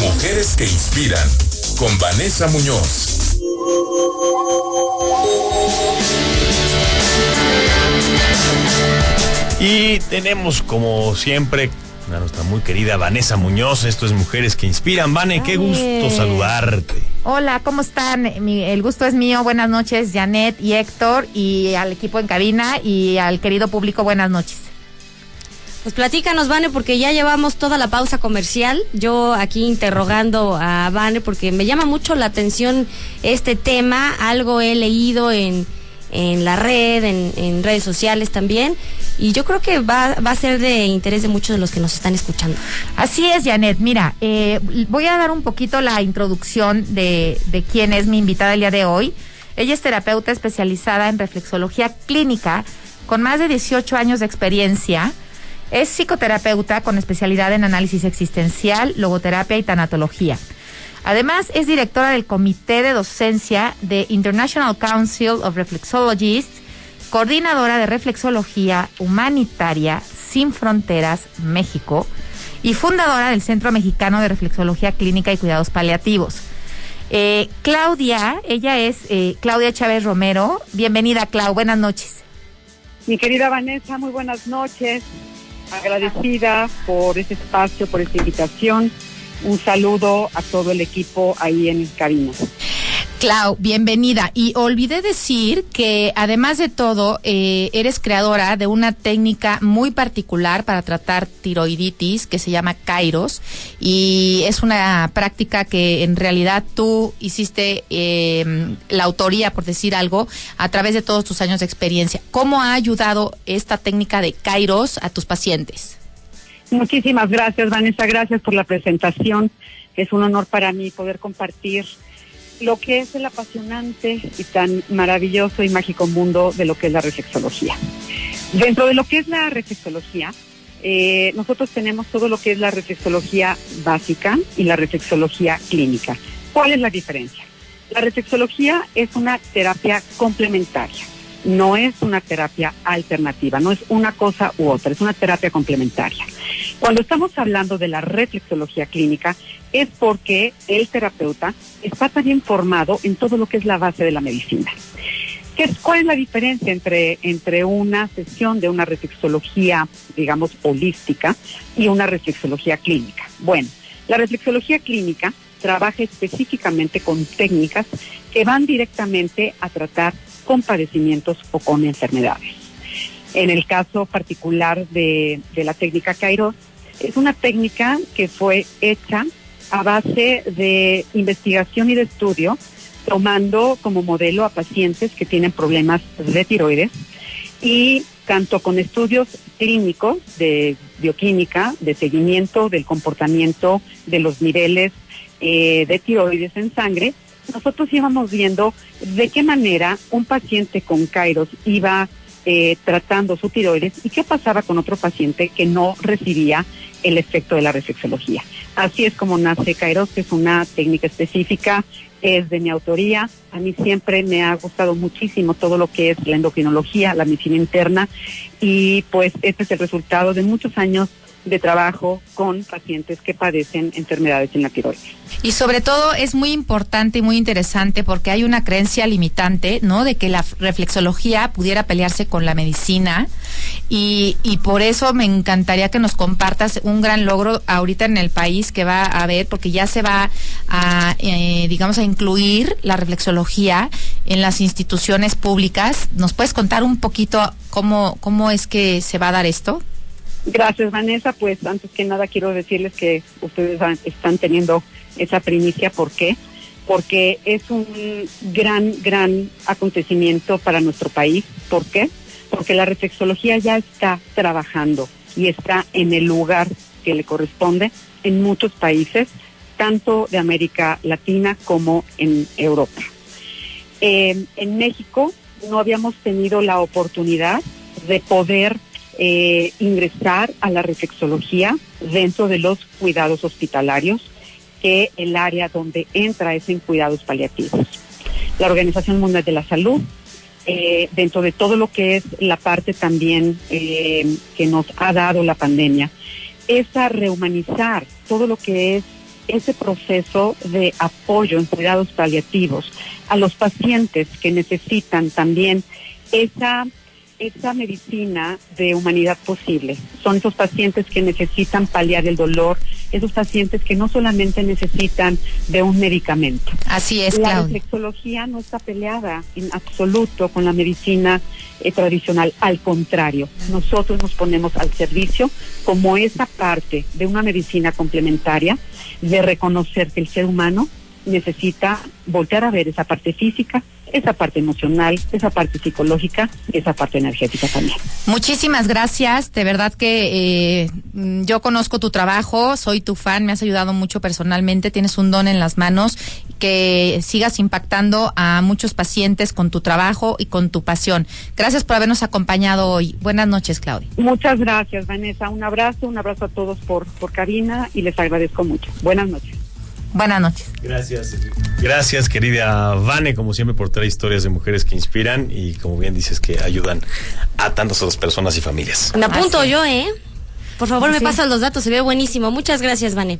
Mujeres que inspiran con Vanessa Muñoz. Y tenemos como siempre a nuestra muy querida Vanessa Muñoz. Esto es Mujeres que Inspiran. Vane, qué gusto saludarte. Hola, ¿cómo están? el gusto es mío. Buenas noches, Janet y Héctor, y al equipo en cabina y al querido público, buenas noches. Pues platícanos, Vane, porque ya llevamos toda la pausa comercial. Yo aquí interrogando a Vane porque me llama mucho la atención este tema. Algo he leído en, en la red, en, redes sociales también. Y yo creo que va, va, a ser de interés de muchos de los que nos están escuchando. Así es, Janet. Mira, eh, voy a dar un poquito la introducción de, de quién es mi invitada el día de hoy. Ella es terapeuta especializada en reflexología clínica con más de 18 años de experiencia es psicoterapeuta con especialidad en análisis existencial, logoterapia y tanatología. Además, es directora del Comité de Docencia de International Council of Reflexologists, coordinadora de reflexología humanitaria Sin Fronteras México y fundadora del Centro Mexicano de Reflexología Clínica y Cuidados Paliativos. Eh, Claudia, ella es eh, Claudia Chávez Romero. Bienvenida, Clau. Buenas noches. Mi querida Vanessa, muy buenas noches agradecida por ese espacio, por esta invitación. Un saludo a todo el equipo ahí en cabina. Clau, bienvenida. Y olvidé decir que además de todo, eh, eres creadora de una técnica muy particular para tratar tiroiditis que se llama Kairos. Y es una práctica que en realidad tú hiciste eh, la autoría, por decir algo, a través de todos tus años de experiencia. ¿Cómo ha ayudado esta técnica de Kairos a tus pacientes? Muchísimas gracias, Vanessa. Gracias por la presentación. Es un honor para mí poder compartir lo que es el apasionante y tan maravilloso y mágico mundo de lo que es la reflexología. Dentro de lo que es la reflexología, eh, nosotros tenemos todo lo que es la reflexología básica y la reflexología clínica. ¿Cuál es la diferencia? La reflexología es una terapia complementaria, no es una terapia alternativa, no es una cosa u otra, es una terapia complementaria. Cuando estamos hablando de la reflexología clínica, es porque el terapeuta está también formado en todo lo que es la base de la medicina. ¿Qué ¿Cuál es la diferencia entre, entre una sesión de una reflexología, digamos, holística y una reflexología clínica? Bueno, la reflexología clínica trabaja específicamente con técnicas que van directamente a tratar con padecimientos o con enfermedades. En el caso particular de, de la técnica Kairos, es una técnica que fue hecha a base de investigación y de estudio, tomando como modelo a pacientes que tienen problemas de tiroides y tanto con estudios clínicos de bioquímica, de seguimiento del comportamiento de los niveles eh, de tiroides en sangre, nosotros íbamos viendo de qué manera un paciente con Kairos iba eh, tratando su tiroides y qué pasaba con otro paciente que no recibía el efecto de la reflexología. Así es como nace Kairos, que es una técnica específica, es de mi autoría. A mí siempre me ha gustado muchísimo todo lo que es la endocrinología, la medicina interna, y pues este es el resultado de muchos años de trabajo con pacientes que padecen enfermedades en la tiroides. Y sobre todo es muy importante y muy interesante porque hay una creencia limitante, ¿no? De que la reflexología pudiera pelearse con la medicina y, y por eso me encantaría que nos compartas un gran logro ahorita en el país que va a haber, porque ya se va a, eh, digamos, a incluir la reflexología en las instituciones públicas. ¿Nos puedes contar un poquito cómo, cómo es que se va a dar esto? Gracias, Vanessa. Pues antes que nada quiero decirles que ustedes están teniendo esa primicia. ¿Por qué? Porque es un gran, gran acontecimiento para nuestro país. ¿Por qué? Porque la reflexología ya está trabajando y está en el lugar que le corresponde en muchos países, tanto de América Latina como en Europa. Eh, en México no habíamos tenido la oportunidad de poder eh, ingresar a la reflexología dentro de los cuidados hospitalarios, que el área donde entra es en cuidados paliativos. La Organización Mundial de la Salud, eh, dentro de todo lo que es la parte también eh, que nos ha dado la pandemia, es a rehumanizar todo lo que es ese proceso de apoyo en cuidados paliativos a los pacientes que necesitan también esa esa medicina de humanidad posible. Son esos pacientes que necesitan paliar el dolor, esos pacientes que no solamente necesitan de un medicamento. Así es, La reflexología no está peleada en absoluto con la medicina eh, tradicional, al contrario, nosotros nos ponemos al servicio como esa parte de una medicina complementaria, de reconocer que el ser humano necesita voltear a ver esa parte física, esa parte emocional, esa parte psicológica y esa parte energética también. Muchísimas gracias, de verdad que eh, yo conozco tu trabajo, soy tu fan, me has ayudado mucho personalmente, tienes un don en las manos, que sigas impactando a muchos pacientes con tu trabajo y con tu pasión. Gracias por habernos acompañado hoy. Buenas noches, Claudia. Muchas gracias, Vanessa. Un abrazo, un abrazo a todos por, por cabina y les agradezco mucho. Buenas noches. Buenas noches. Gracias. Gracias, querida Vane, como siempre, por traer historias de mujeres que inspiran y, como bien dices, que ayudan a tantas otras personas y familias. Me apunto Así yo, ¿eh? Por favor, me pasan los datos, se ve buenísimo. Muchas gracias, Vane.